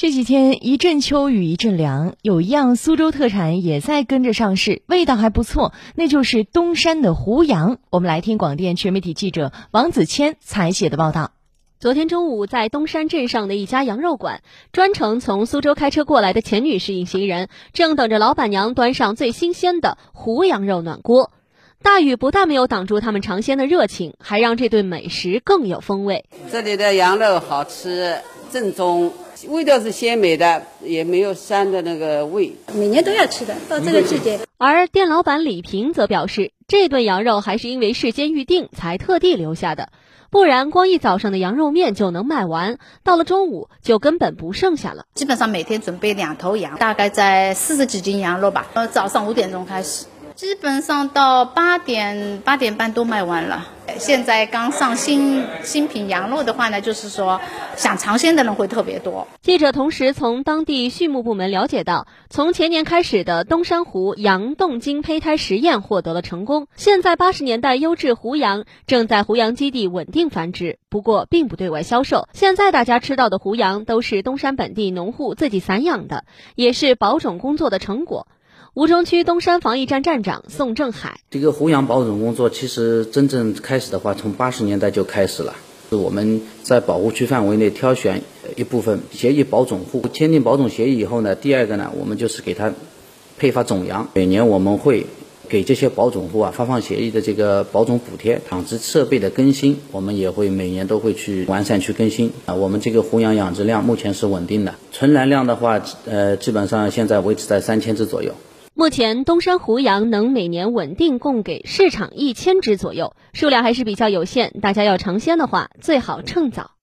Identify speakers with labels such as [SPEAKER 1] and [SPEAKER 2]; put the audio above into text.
[SPEAKER 1] 这几天一阵秋雨一阵凉，有一样苏州特产也在跟着上市，味道还不错，那就是东山的胡杨。我们来听广电全媒体记者王子谦采写的报道。
[SPEAKER 2] 昨天中午，在东山镇上的一家羊肉馆，专程从苏州开车过来的钱女士一行人，正等着老板娘端上最新鲜的胡羊肉暖锅。大雨不但没有挡住他们尝鲜的热情，还让这顿美食更有风味。
[SPEAKER 3] 这里的羊肉好吃，正宗。味道是鲜美的，也没有膻的那个味。
[SPEAKER 4] 每年都要吃的，到这个季节。
[SPEAKER 2] 而店老板李平则表示，这顿羊肉还是因为事先预定才特地留下的，不然光一早上的羊肉面就能卖完，到了中午就根本不剩下了。
[SPEAKER 4] 基本上每天准备两头羊，大概在四十几斤羊肉吧。呃，早上五点钟开始。基本上到八点八点半都卖完了。现在刚上新新品羊肉的话呢，就是说想尝鲜的人会特别多。
[SPEAKER 2] 记者同时从当地畜牧部门了解到，从前年开始的东山湖羊冻精胚胎实验获得了成功。现在八十年代优质胡羊正在胡羊基地稳定繁殖，不过并不对外销售。现在大家吃到的胡羊都是东山本地农户自己散养的，也是保种工作的成果。吴中区东山防疫站站长宋正海，
[SPEAKER 5] 这个湖羊保种工作其实真正开始的话，从八十年代就开始了。是我们在保护区范围内挑选一部分协议保种户，签订保种协议以后呢，第二个呢，我们就是给他配发种羊。每年我们会给这些保种户啊发放协议的这个保种补贴，养殖设备的更新，我们也会每年都会去完善去更新。啊，我们这个湖羊养殖量目前是稳定的，存栏量的话，呃，基本上现在维持在三千只左右。
[SPEAKER 2] 目前，东山胡杨能每年稳定供给市场一千只左右，数量还是比较有限。大家要尝鲜的话，最好趁早。